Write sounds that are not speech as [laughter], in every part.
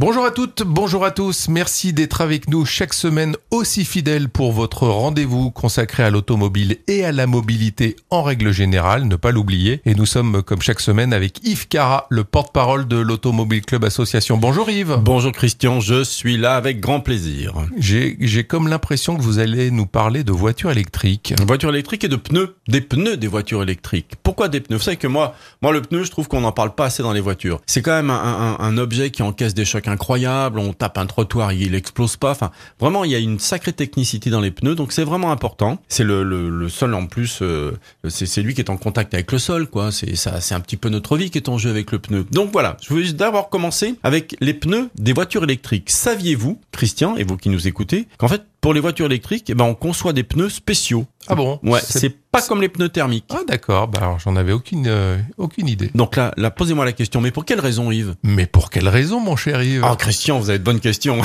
Bonjour à toutes, bonjour à tous. Merci d'être avec nous chaque semaine aussi fidèle pour votre rendez-vous consacré à l'automobile et à la mobilité en règle générale, ne pas l'oublier. Et nous sommes comme chaque semaine avec Yves Cara, le porte-parole de l'Automobile Club Association. Bonjour Yves. Bonjour Christian, je suis là avec grand plaisir. J'ai comme l'impression que vous allez nous parler de voitures électriques. Voitures électriques et de pneus, des pneus des voitures électriques. Pourquoi des pneus? Vous savez que moi, moi le pneu, je trouve qu'on n'en parle pas assez dans les voitures. C'est quand même un, un- un objet qui encaisse des chocs incroyables. On tape un trottoir, il explose pas. Enfin, vraiment, il y a une sacrée technicité dans les pneus, donc c'est vraiment important. C'est le, le, le sol en plus, euh, c'est lui qui est en contact avec le sol, quoi. C'est ça, c'est un petit peu notre vie qui est en jeu avec le pneu. Donc voilà, je voulais d'abord commencer avec les pneus des voitures électriques. Saviez-vous, Christian, et vous qui nous écoutez, qu'en fait pour les voitures électriques, eh ben on conçoit des pneus spéciaux. Ah bon? Ouais, C'est- pas comme les pneus thermiques. Ah d'accord, bah alors j'en avais aucune euh, aucune idée. Donc là, là posez-moi la question, mais pour quelle raison, Yves? Mais pour quelle raison mon cher Yves? Oh Christian, vous avez de bonnes questions.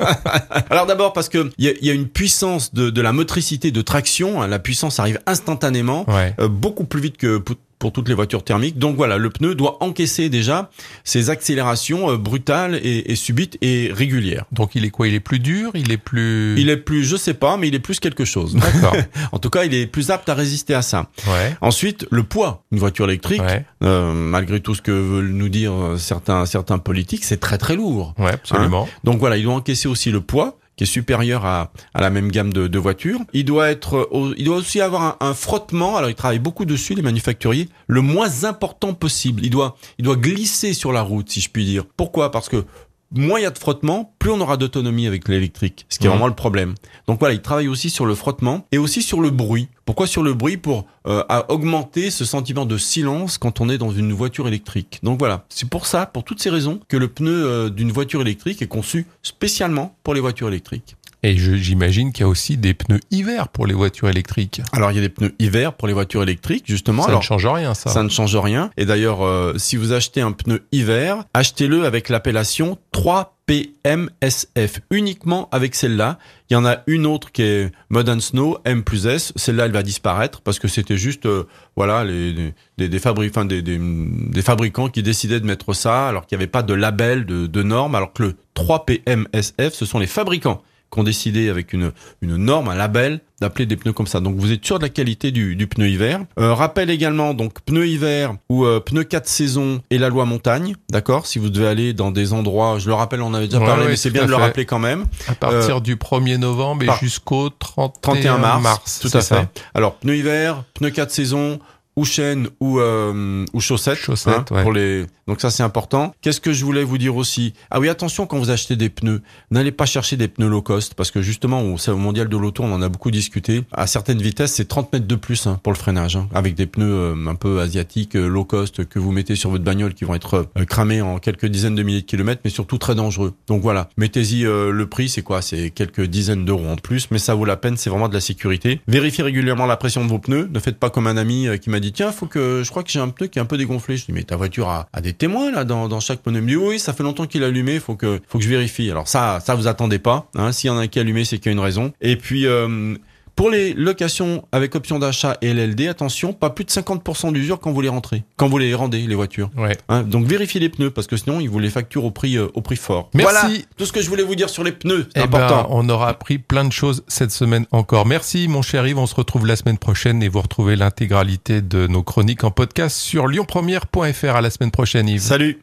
[laughs] Alors d'abord parce que il y y a une puissance de, de la motricité de traction, hein, la puissance arrive instantanément, Ouais. euh, beaucoup plus vite que pour, toutes les voitures thermiques. Donc voilà, le pneu doit encaisser déjà ces accélérations euh, brutales et, et subites et régulières. Donc il est quoi Il est plus dur Il est plus... Il est plus, je sais pas, mais il est plus quelque chose. D'accord. [laughs] En tout cas, il est plus apte à résister à ça. Ouais. Ensuite, le poids. Une voiture électrique, Ouais. euh, malgré tout ce que veulent nous dire euh, certains certains politiques, c'est très très lourd. Ouais, absolument. Donc voilà, il doit encaisser aussi le poids qui est supérieur à, à la même gamme de, de voitures. Il doit être, euh, il doit aussi avoir un, un frottement. Alors, ils travaillent beaucoup dessus, les manufacturiers, le moins important possible. Il doit, il doit glisser sur la route, si je puis dire. Pourquoi? Parce que moins il y a de frottement, plus on aura d'autonomie avec l'électrique, ce qui est vraiment le problème. Donc voilà, il travaille aussi sur le frottement et aussi sur le bruit. Pourquoi sur le bruit? Pour euh, à augmenter ce sentiment de silence quand on est dans une voiture électrique. Donc voilà, c'est pour ça, pour toutes ces raisons, que le pneu euh, d'une voiture électrique est conçu spécialement pour les voitures électriques. Et je- j'imagine qu'il y a aussi des pneus hiver pour les voitures électriques. Alors il y a des pneus hiver pour les voitures électriques, justement. Ça Alors, ne change rien, ça. Ça ne change rien. Et d'ailleurs, euh, si vous achetez un pneu hiver, achetez-le avec l'appellation 3PMSF, uniquement avec celle-là. Il y en a une autre qui est Mud and Snow M plus S. Celle-là, elle va disparaître parce que c'était juste, euh, voilà, les, des, des, fabri- enfin, des, des, des fabricants qui décidaient de mettre ça alors qu'il n'y avait pas de label, de, de norme, alors que le 3PMSF, ce sont les fabricants qui ont décidé avec une, une norme, un label, d'appeler des pneus comme ça. Donc vous êtes sûr de la qualité du, du pneu hiver. Euh, rappel également, donc pneu hiver ou euh, pneu 4 saisons et la loi montagne, d'accord? Si vous devez aller dans des endroits, je le rappelle, on en avait déjà Ouais, parlé, ouais, mais c'est bien de le rappeler quand même. À partir du 1er novembre et Euh, jusqu'au 31, 31 mars, tout à ça fait. Alors pneu hiver, pneu 4 saisons ou chaîne ou euh, ou chaussettes, Chaussettes, ouais. pour les donc ça c'est important. Qu'est-ce que je voulais vous dire aussi? Ah oui, attention quand vous achetez des pneus, n'allez pas chercher des pneus low cost parce que justement au au mondial de l'auto, on en a beaucoup discuté. À certaines vitesses, c'est 30 mètres de plus hein, pour le freinage hein, avec des pneus euh, un peu asiatiques euh, low cost que vous mettez sur votre bagnole qui vont être cramés en quelques dizaines de milliers de kilomètres mais surtout très dangereux. Donc voilà, mettez-y le prix, c'est quoi? C'est quelques dizaines d'euros en plus, mais ça vaut la peine, c'est vraiment de la sécurité. Vérifiez régulièrement la pression de vos pneus, ne faites pas comme un ami qui m'a dit tiens, faut que je crois que j'ai un pneu qui est un peu dégonflé. Je dis mais ta voiture a, a des témoins là dans, dans chaque pneu. Il me dit oui, ça fait longtemps qu'il est allumé, faut que faut que je vérifie. Alors ça ça vous attendez pas, hein, s'il y en a un qui est allumé, c'est qu'il y a une raison. Et puis euh, pour les locations avec option d'achat et LLD, attention, pas plus de 50% d'usure quand vous les rentrez, quand vous les rendez les voitures. Ouais. Hein, donc vérifiez les pneus parce que sinon ils vous les facturent au prix euh, au prix fort. Merci. Voilà tout ce que je voulais vous dire sur les pneus, c'est Eh ben, on aura appris plein de choses cette semaine encore. Merci, mon cher Yves. On se retrouve la semaine prochaine et vous retrouvez l'intégralité de nos chroniques en podcast sur lyonpremière.fr. À la semaine prochaine, Yves. Salut.